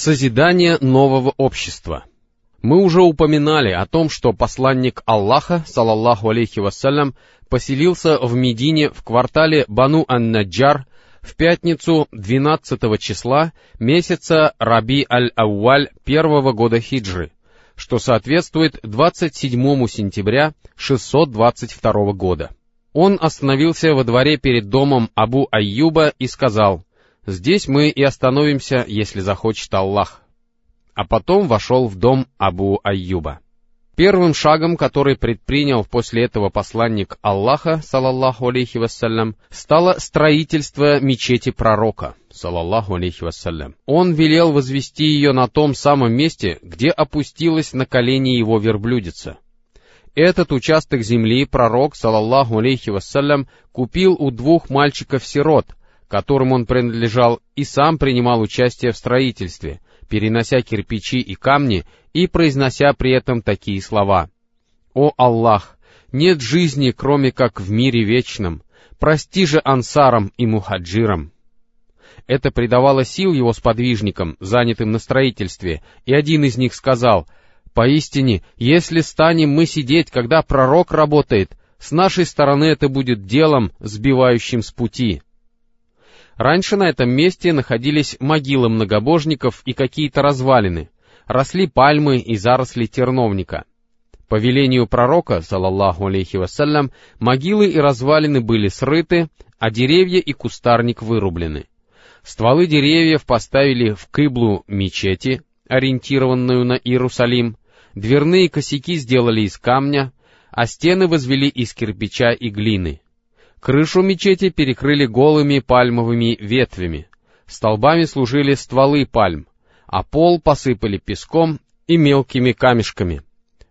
Созидание нового общества. Мы уже упоминали о том, что посланник Аллаха, салаллаху алейхи вассалям, поселился в Медине в квартале Бану ан-Наджар в пятницу 12 числа месяца Раби аль-Ауаль первого года хиджры, что соответствует 27 сентября 622 года. Он остановился во дворе перед домом Абу Айюба и сказал, Здесь мы и остановимся, если захочет Аллах. А потом вошел в дом Абу Айюба. Первым шагом, который предпринял после этого посланник Аллаха, салаллаху алейхи вассалям, стало строительство мечети пророка, салаллаху алейхи вассалям. Он велел возвести ее на том самом месте, где опустилась на колени его верблюдица. Этот участок земли пророк, салаллаху алейхи вассалям, купил у двух мальчиков-сирот, которым он принадлежал, и сам принимал участие в строительстве, перенося кирпичи и камни и произнося при этом такие слова. «О Аллах! Нет жизни, кроме как в мире вечном. Прости же ансарам и мухаджирам!» Это придавало сил его сподвижникам, занятым на строительстве, и один из них сказал, «Поистине, если станем мы сидеть, когда пророк работает, с нашей стороны это будет делом, сбивающим с пути». Раньше на этом месте находились могилы многобожников и какие-то развалины, росли пальмы и заросли терновника. По велению пророка, салаллаху алейхи вассалям, могилы и развалины были срыты, а деревья и кустарник вырублены. Стволы деревьев поставили в кыблу мечети, ориентированную на Иерусалим, дверные косяки сделали из камня, а стены возвели из кирпича и глины. Крышу мечети перекрыли голыми пальмовыми ветвями, столбами служили стволы пальм, а пол посыпали песком и мелкими камешками.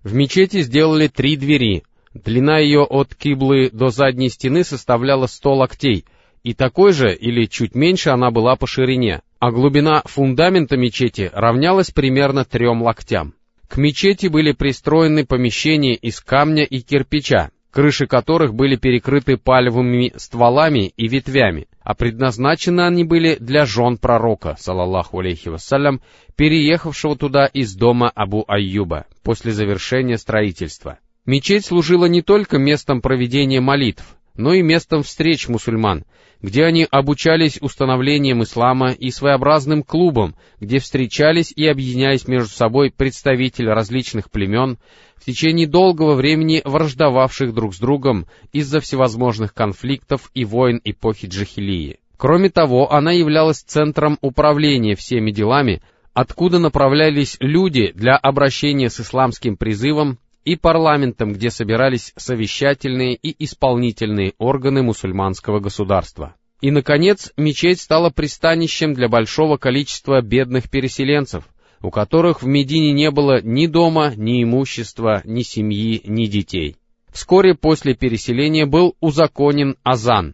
В мечети сделали три двери, длина ее от киблы до задней стены составляла сто локтей, и такой же или чуть меньше она была по ширине, а глубина фундамента мечети равнялась примерно трем локтям. К мечети были пристроены помещения из камня и кирпича, крыши которых были перекрыты пальвовыми стволами и ветвями, а предназначены они были для жен пророка, салаллаху алейхи вассалям, переехавшего туда из дома Абу Айюба после завершения строительства. Мечеть служила не только местом проведения молитв, но и местом встреч мусульман, где они обучались установлением ислама и своеобразным клубом, где встречались и объединялись между собой представители различных племен, в течение долгого времени враждовавших друг с другом из-за всевозможных конфликтов и войн эпохи Джахилии. Кроме того, она являлась центром управления всеми делами, откуда направлялись люди для обращения с исламским призывом и парламентом, где собирались совещательные и исполнительные органы мусульманского государства. И, наконец, мечеть стала пристанищем для большого количества бедных переселенцев, у которых в Медине не было ни дома, ни имущества, ни семьи, ни детей. Вскоре после переселения был узаконен азан,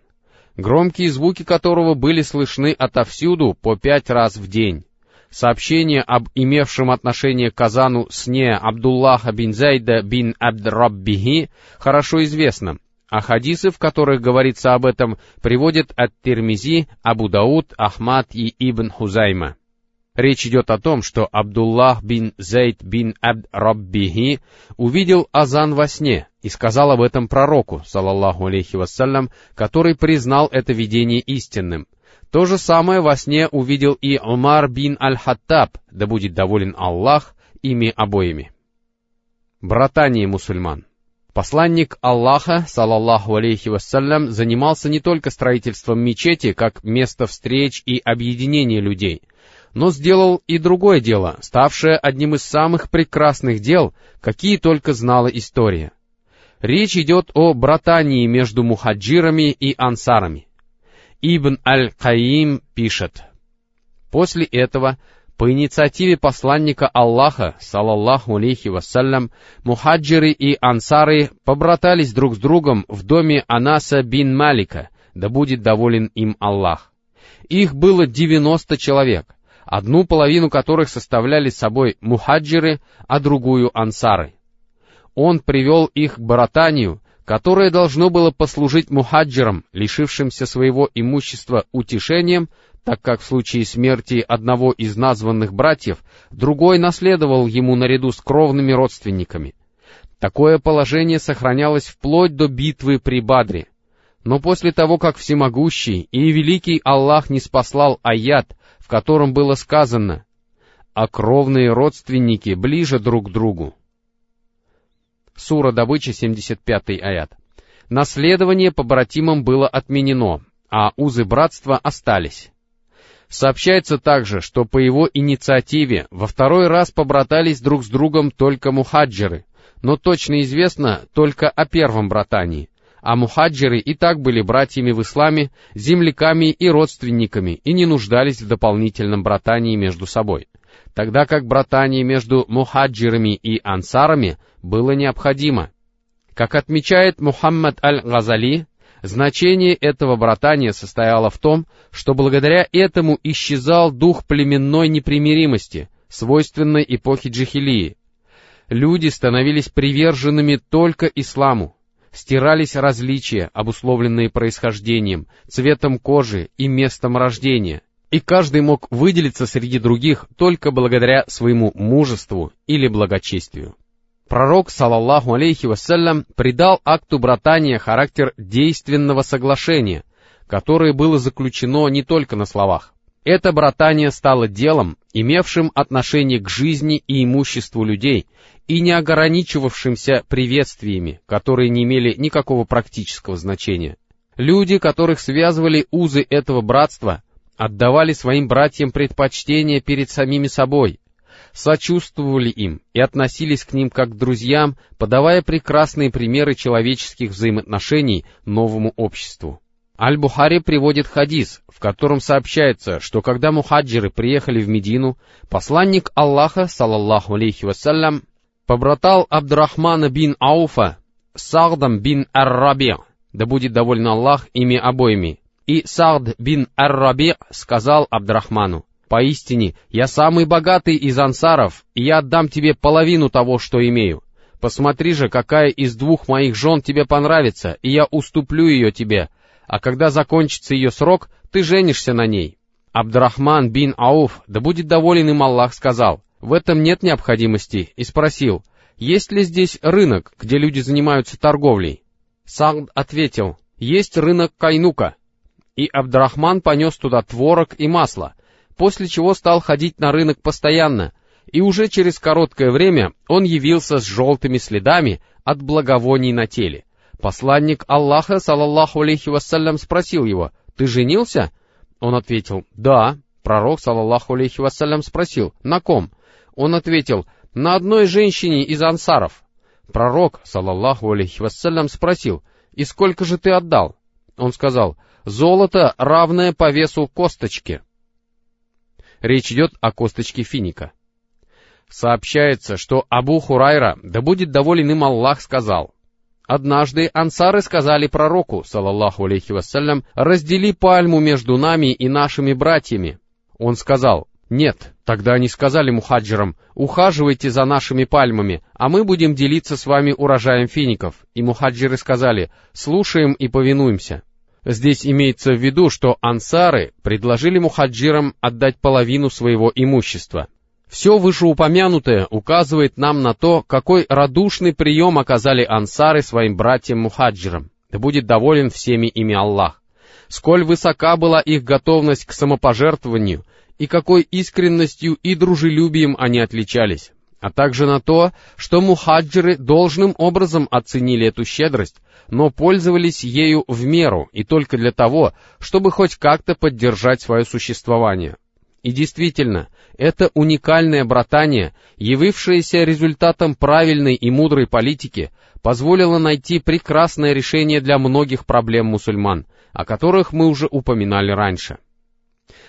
громкие звуки которого были слышны отовсюду по пять раз в день. Сообщение об имевшем отношение к Казану сне Абдуллаха бин Зайда бин Абдраббихи хорошо известно, а хадисы, в которых говорится об этом, приводят от Термизи, Абу Дауд, Ахмад и Ибн Хузайма. Речь идет о том, что Абдуллах бин Зайд бин Абд Раббихи увидел азан во сне и сказал об этом пророку, салаллаху алейхи вассалям, который признал это видение истинным. То же самое во сне увидел и Умар бин Аль-Хаттаб, да будет доволен Аллах ими обоими. Братание мусульман. Посланник Аллаха, салаллаху алейхи вассалям, занимался не только строительством мечети как место встреч и объединения людей, но сделал и другое дело, ставшее одним из самых прекрасных дел, какие только знала история. Речь идет о братании между мухаджирами и ансарами. Ибн Аль-Каим пишет, «После этого, по инициативе посланника Аллаха, салаллаху алейхи вассалям, мухаджиры и ансары побратались друг с другом в доме Анаса бин Малика, да будет доволен им Аллах. Их было девяносто человек, одну половину которых составляли собой мухаджиры, а другую ансары. Он привел их к братанию, которое должно было послужить мухаджирам, лишившимся своего имущества, утешением, так как в случае смерти одного из названных братьев, другой наследовал ему наряду с кровными родственниками. Такое положение сохранялось вплоть до битвы при Бадре. Но после того, как всемогущий и великий Аллах не спаслал аят, в котором было сказано «А кровные родственники ближе друг к другу». Сура добычи, 75 аят. Наследование по братимам было отменено, а узы братства остались. Сообщается также, что по его инициативе во второй раз побратались друг с другом только мухаджиры, но точно известно только о первом братании а мухаджиры и так были братьями в исламе, земляками и родственниками, и не нуждались в дополнительном братании между собой, тогда как братание между мухаджирами и ансарами было необходимо. Как отмечает Мухаммад аль-Газали, значение этого братания состояло в том, что благодаря этому исчезал дух племенной непримиримости, свойственной эпохе джихилии. Люди становились приверженными только исламу, стирались различия, обусловленные происхождением, цветом кожи и местом рождения, и каждый мог выделиться среди других только благодаря своему мужеству или благочестию. Пророк, салаллаху алейхи вассалям, придал акту братания характер действенного соглашения, которое было заключено не только на словах. Это братание стало делом, имевшим отношение к жизни и имуществу людей, и не ограничивавшимся приветствиями, которые не имели никакого практического значения. Люди, которых связывали узы этого братства, отдавали своим братьям предпочтение перед самими собой, сочувствовали им и относились к ним как к друзьям, подавая прекрасные примеры человеческих взаимоотношений новому обществу. Аль-Бухари приводит хадис, в котором сообщается, что когда мухаджиры приехали в Медину, посланник Аллаха, салаллаху алейхи вассалям, побратал Абдурахмана бин Ауфа с Сагдом бин Ар-Раби, да будет доволен Аллах ими обоими. И Сагд бин Ар-Раби сказал Абдурахману, «Поистине, я самый богатый из ансаров, и я отдам тебе половину того, что имею. Посмотри же, какая из двух моих жен тебе понравится, и я уступлю ее тебе, а когда закончится ее срок, ты женишься на ней». Абдрахман бин Ауф, да будет доволен им Аллах, сказал, в этом нет необходимости, и спросил, есть ли здесь рынок, где люди занимаются торговлей? Сагд ответил, есть рынок Кайнука. И Абдрахман понес туда творог и масло, после чего стал ходить на рынок постоянно, и уже через короткое время он явился с желтыми следами от благовоний на теле. Посланник Аллаха, салаллаху алейхи вассалям, спросил его, «Ты женился?» Он ответил, «Да». Пророк, салаллаху алейхи вассалям, спросил, «На ком?» Он ответил, на одной женщине из ансаров. Пророк, салаллаху алейхи вассалям, спросил, и сколько же ты отдал? Он сказал, золото, равное по весу косточки. Речь идет о косточке финика. Сообщается, что Абу Хурайра, да будет доволен им Аллах, сказал, Однажды ансары сказали пророку, салаллаху алейхи вассалям, раздели пальму между нами и нашими братьями. Он сказал, нет, тогда они сказали мухаджирам, ухаживайте за нашими пальмами, а мы будем делиться с вами урожаем фиников. И мухаджиры сказали, слушаем и повинуемся. Здесь имеется в виду, что ансары предложили мухаджирам отдать половину своего имущества. Все вышеупомянутое указывает нам на то, какой радушный прием оказали ансары своим братьям-мухаджирам. Да будет доволен всеми ими Аллах. Сколь высока была их готовность к самопожертвованию, и какой искренностью и дружелюбием они отличались, а также на то, что мухаджиры должным образом оценили эту щедрость, но пользовались ею в меру и только для того, чтобы хоть как-то поддержать свое существование. И действительно, это уникальное братание, явившееся результатом правильной и мудрой политики, позволило найти прекрасное решение для многих проблем мусульман, о которых мы уже упоминали раньше.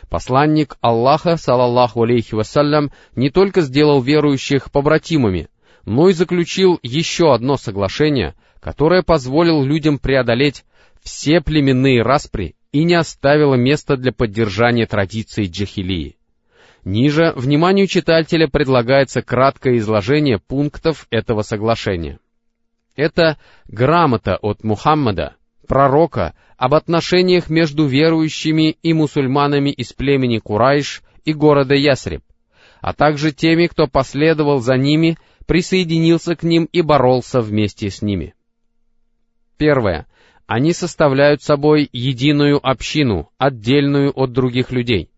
Посланник Аллаха, салаллаху алейхи вассалям, не только сделал верующих побратимами, но и заключил еще одно соглашение, которое позволило людям преодолеть все племенные распри и не оставило места для поддержания традиций джахилии. Ниже вниманию читателя предлагается краткое изложение пунктов этого соглашения. Это грамота от Мухаммада, пророка об отношениях между верующими и мусульманами из племени Курайш и города Ясреб, а также теми, кто последовал за ними, присоединился к ним и боролся вместе с ними. Первое. Они составляют собой единую общину, отдельную от других людей.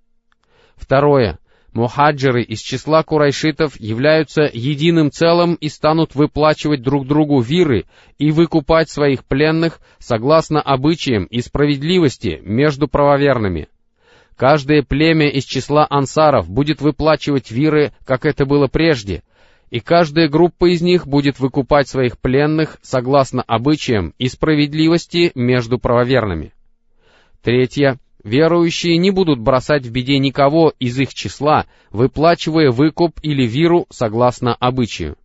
Второе. Мухаджиры из числа курайшитов являются единым целым и станут выплачивать друг другу виры и выкупать своих пленных согласно обычаям и справедливости между правоверными. Каждое племя из числа ансаров будет выплачивать виры, как это было прежде, и каждая группа из них будет выкупать своих пленных согласно обычаям и справедливости между правоверными. Третье. Верующие не будут бросать в беде никого из их числа, выплачивая выкуп или виру согласно обычаю.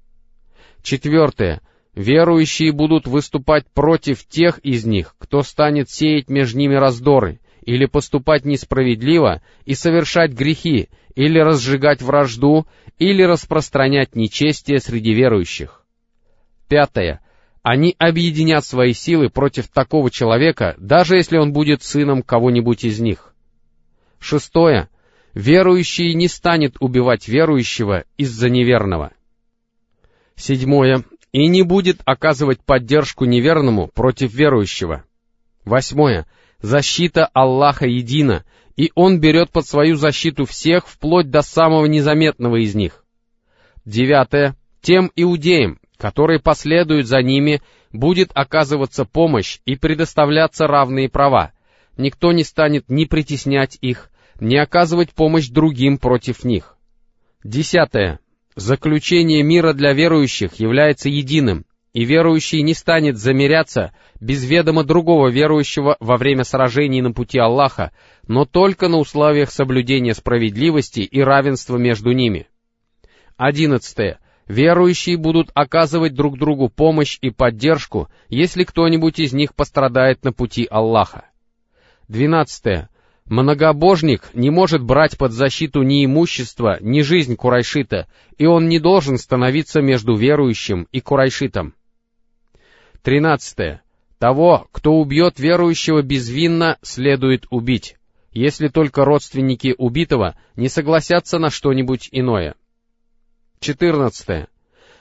Четвертое. Верующие будут выступать против тех из них, кто станет сеять между ними раздоры, или поступать несправедливо и совершать грехи, или разжигать вражду, или распространять нечестие среди верующих. Пятое. Они объединят свои силы против такого человека, даже если он будет сыном кого-нибудь из них. Шестое. Верующий не станет убивать верующего из-за неверного. Седьмое. И не будет оказывать поддержку неверному против верующего. Восьмое. Защита Аллаха едина, и Он берет под свою защиту всех, вплоть до самого незаметного из них. Девятое. Тем иудеям, которые последуют за ними, будет оказываться помощь и предоставляться равные права. Никто не станет ни притеснять их, ни оказывать помощь другим против них. Десятое. Заключение мира для верующих является единым, и верующий не станет замеряться без ведома другого верующего во время сражений на пути Аллаха, но только на условиях соблюдения справедливости и равенства между ними. Одиннадцатое. Верующие будут оказывать друг другу помощь и поддержку, если кто-нибудь из них пострадает на пути Аллаха. Двенадцатое. Многобожник не может брать под защиту ни имущество, ни жизнь Курайшита, и он не должен становиться между верующим и Курайшитом. Тринадцатое. Того, кто убьет верующего безвинно, следует убить, если только родственники убитого не согласятся на что-нибудь иное. 14.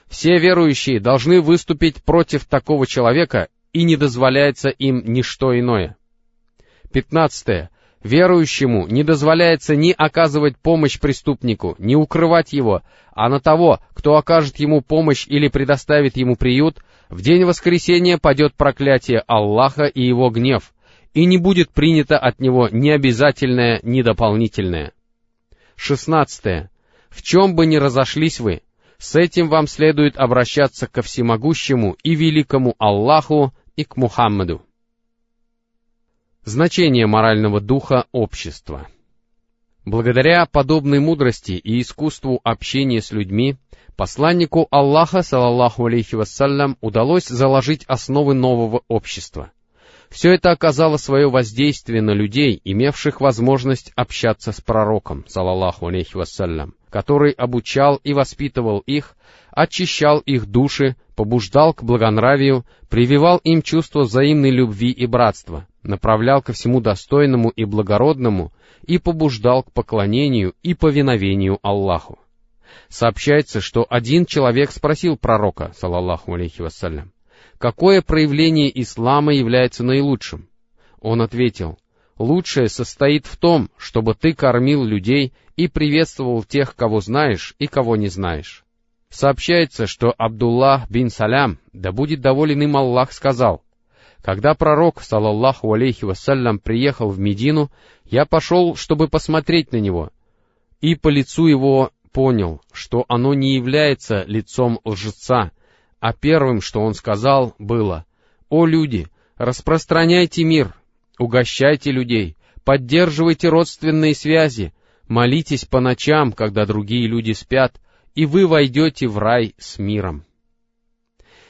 Все верующие должны выступить против такого человека, и не дозволяется им ничто иное. 15. Верующему не дозволяется ни оказывать помощь преступнику, ни укрывать его, а на того, кто окажет ему помощь или предоставит ему приют, в день воскресения падет проклятие Аллаха и его гнев, и не будет принято от него ни обязательное, ни дополнительное. 16. В чем бы ни разошлись вы, с этим вам следует обращаться ко всемогущему и великому Аллаху и к Мухаммаду. Значение морального духа общества. Благодаря подобной мудрости и искусству общения с людьми, посланнику Аллаха, салаллаху алейхи вассалям, удалось заложить основы нового общества — все это оказало свое воздействие на людей, имевших возможность общаться с пророком, салаллаху алейхи вассалям, который обучал и воспитывал их, очищал их души, побуждал к благонравию, прививал им чувство взаимной любви и братства, направлял ко всему достойному и благородному и побуждал к поклонению и повиновению Аллаху. Сообщается, что один человек спросил пророка, салаллаху алейхи вассалям, какое проявление ислама является наилучшим? Он ответил, лучшее состоит в том, чтобы ты кормил людей и приветствовал тех, кого знаешь и кого не знаешь. Сообщается, что Абдуллах бин Салям, да будет доволен им Аллах, сказал, «Когда пророк, салаллаху алейхи вассалям, приехал в Медину, я пошел, чтобы посмотреть на него, и по лицу его понял, что оно не является лицом лжеца, а первым, что он сказал, было, «О люди, распространяйте мир, угощайте людей, поддерживайте родственные связи, молитесь по ночам, когда другие люди спят, и вы войдете в рай с миром».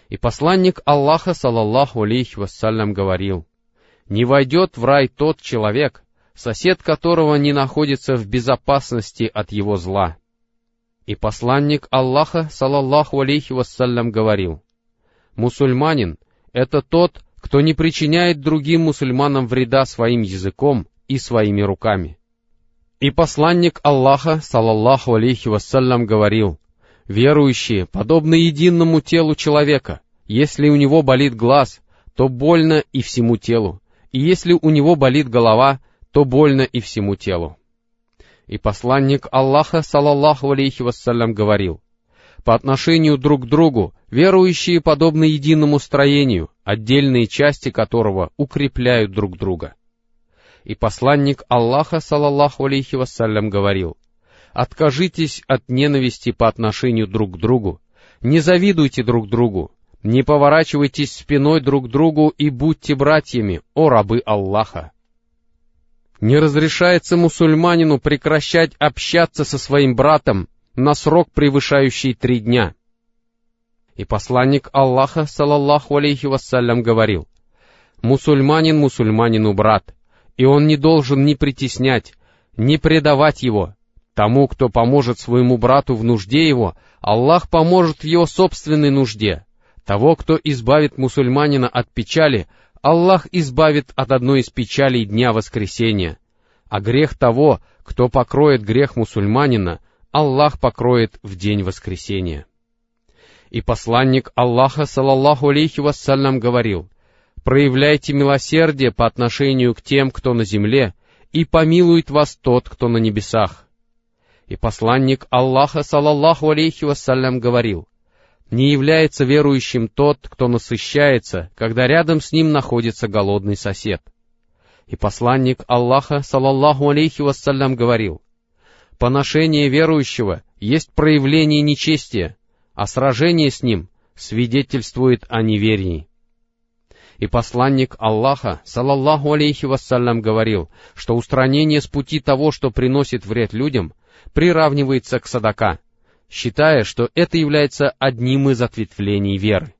И посланник Аллаха, салаллаху алейхи вассалям, говорил, «Не войдет в рай тот человек, сосед которого не находится в безопасности от его зла». И посланник Аллаха, салаллаху алейхи вассалям, говорил, «Мусульманин — это тот, кто не причиняет другим мусульманам вреда своим языком и своими руками. И посланник Аллаха, салаллаху алейхи вассалям, говорил, «Верующие подобны единому телу человека. Если у него болит глаз, то больно и всему телу, и если у него болит голова, то больно и всему телу». И посланник Аллаха, салаллаху алейхи вассалям, говорил, по отношению друг к другу верующие подобны единому строению, отдельные части которого укрепляют друг друга и посланник Аллаха, салаллаху алейхи вассалям, говорил, «Откажитесь от ненависти по отношению друг к другу, не завидуйте друг другу, не поворачивайтесь спиной друг к другу и будьте братьями, о рабы Аллаха». Не разрешается мусульманину прекращать общаться со своим братом на срок, превышающий три дня. И посланник Аллаха, салаллаху алейхи вассалям, говорил, «Мусульманин мусульманину брат, и он не должен ни притеснять, ни предавать его. Тому, кто поможет своему брату в нужде его, Аллах поможет в его собственной нужде. Того, кто избавит мусульманина от печали, Аллах избавит от одной из печалей дня воскресения. А грех того, кто покроет грех мусульманина, Аллах покроет в день воскресения. И посланник Аллаха, салаллаху алейхи вассалям, говорил — проявляйте милосердие по отношению к тем, кто на земле, и помилует вас тот, кто на небесах. И посланник Аллаха, салаллаху алейхи вассалям, говорил, не является верующим тот, кто насыщается, когда рядом с ним находится голодный сосед. И посланник Аллаха, салаллаху алейхи вассалям, говорил, поношение верующего есть проявление нечестия, а сражение с ним свидетельствует о неверии. И посланник Аллаха, салаллаху алейхи вассалям, говорил, что устранение с пути того, что приносит вред людям, приравнивается к садака, считая, что это является одним из ответвлений веры.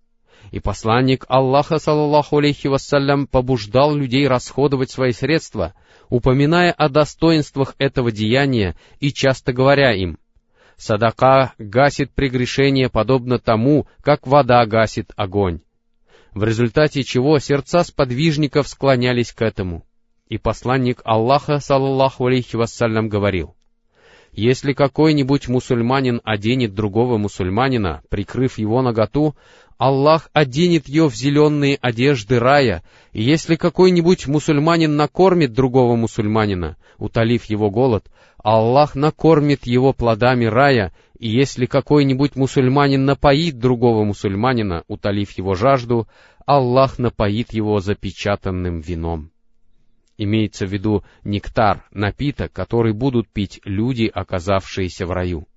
И посланник Аллаха, салаллаху алейхи вассалям, побуждал людей расходовать свои средства, упоминая о достоинствах этого деяния и часто говоря им, «Садака гасит прегрешение подобно тому, как вода гасит огонь» в результате чего сердца сподвижников склонялись к этому. И посланник Аллаха, саллаллаху алейхи вассалям, говорил, «Если какой-нибудь мусульманин оденет другого мусульманина, прикрыв его наготу, Аллах оденет ее в зеленые одежды рая, и если какой-нибудь мусульманин накормит другого мусульманина, утолив его голод, Аллах накормит его плодами рая, и если какой-нибудь мусульманин напоит другого мусульманина, утолив его жажду, Аллах напоит его запечатанным вином. Имеется в виду нектар, напиток, который будут пить люди, оказавшиеся в раю.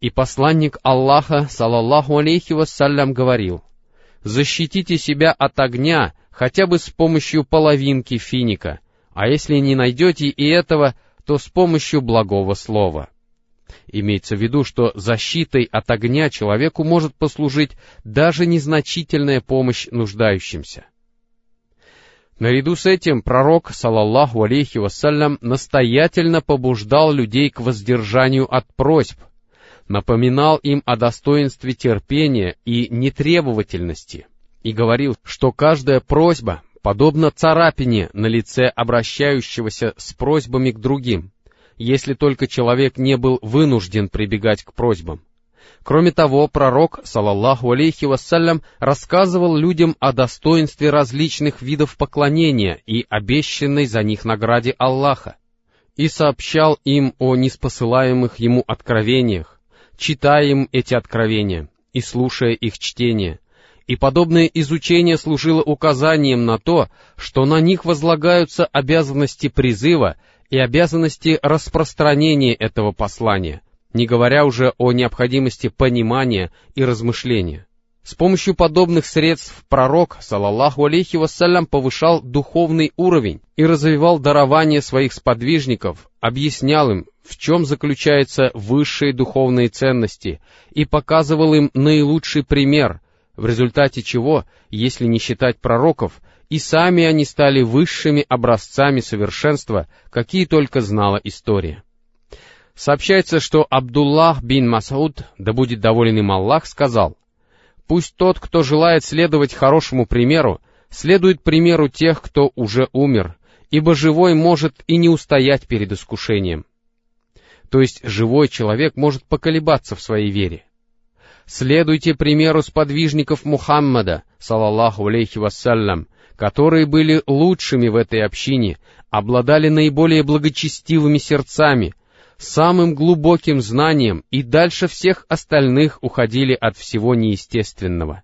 И посланник Аллаха, салаллаху алейхи вассалям, говорил, «Защитите себя от огня хотя бы с помощью половинки финика, а если не найдете и этого, то с помощью благого слова». Имеется в виду, что защитой от огня человеку может послужить даже незначительная помощь нуждающимся. Наряду с этим пророк, салаллаху алейхи вассалям, настоятельно побуждал людей к воздержанию от просьб, напоминал им о достоинстве терпения и нетребовательности и говорил, что каждая просьба подобна царапине на лице обращающегося с просьбами к другим, если только человек не был вынужден прибегать к просьбам. Кроме того, пророк, салаллаху алейхи вассалям, рассказывал людям о достоинстве различных видов поклонения и обещанной за них награде Аллаха, и сообщал им о неспосылаемых ему откровениях, читая им эти откровения и слушая их чтение, и подобное изучение служило указанием на то, что на них возлагаются обязанности призыва и обязанности распространения этого послания, не говоря уже о необходимости понимания и размышления. С помощью подобных средств пророк, салаллаху алейхи вассалям, повышал духовный уровень и развивал дарование своих сподвижников, объяснял им, в чем заключаются высшие духовные ценности, и показывал им наилучший пример, в результате чего, если не считать пророков, и сами они стали высшими образцами совершенства, какие только знала история. Сообщается, что Абдуллах бин Масауд, да будет доволен им Аллах, сказал, «Пусть тот, кто желает следовать хорошему примеру, следует примеру тех, кто уже умер, ибо живой может и не устоять перед искушением. То есть живой человек может поколебаться в своей вере. Следуйте примеру сподвижников Мухаммада, салаллаху алейхи вассалям, которые были лучшими в этой общине, обладали наиболее благочестивыми сердцами, самым глубоким знанием и дальше всех остальных уходили от всего неестественного.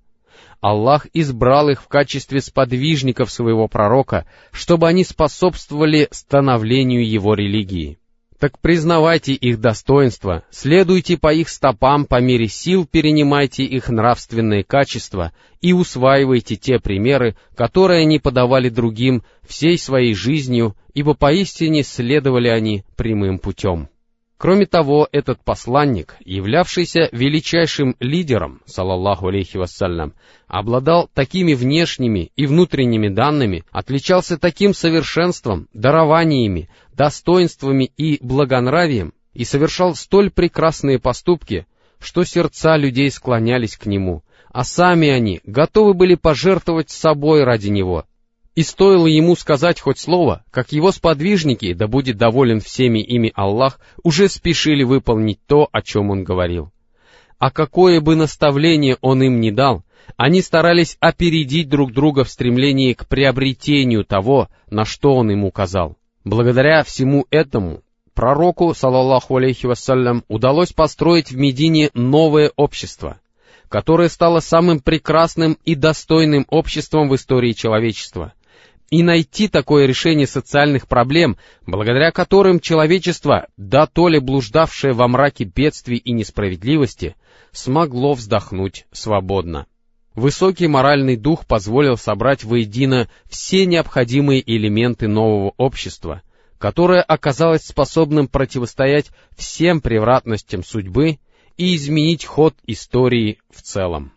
Аллах избрал их в качестве сподвижников своего пророка, чтобы они способствовали становлению его религии. Так признавайте их достоинства, следуйте по их стопам по мере сил, перенимайте их нравственные качества и усваивайте те примеры, которые они подавали другим всей своей жизнью, ибо поистине следовали они прямым путем. Кроме того, этот посланник, являвшийся величайшим лидером, салаллаху алейхи вассалям, обладал такими внешними и внутренними данными, отличался таким совершенством, дарованиями, достоинствами и благонравием, и совершал столь прекрасные поступки, что сердца людей склонялись к нему, а сами они готовы были пожертвовать собой ради него — и стоило ему сказать хоть слово, как его сподвижники, да будет доволен всеми ими Аллах, уже спешили выполнить то, о чем он говорил. А какое бы наставление он им не дал, они старались опередить друг друга в стремлении к приобретению того, на что он им указал. Благодаря всему этому пророку, салаллаху алейхи вассалям, удалось построить в Медине новое общество, которое стало самым прекрасным и достойным обществом в истории человечества — и найти такое решение социальных проблем, благодаря которым человечество, да то ли блуждавшее во мраке бедствий и несправедливости, смогло вздохнуть свободно. Высокий моральный дух позволил собрать воедино все необходимые элементы нового общества, которое оказалось способным противостоять всем превратностям судьбы и изменить ход истории в целом.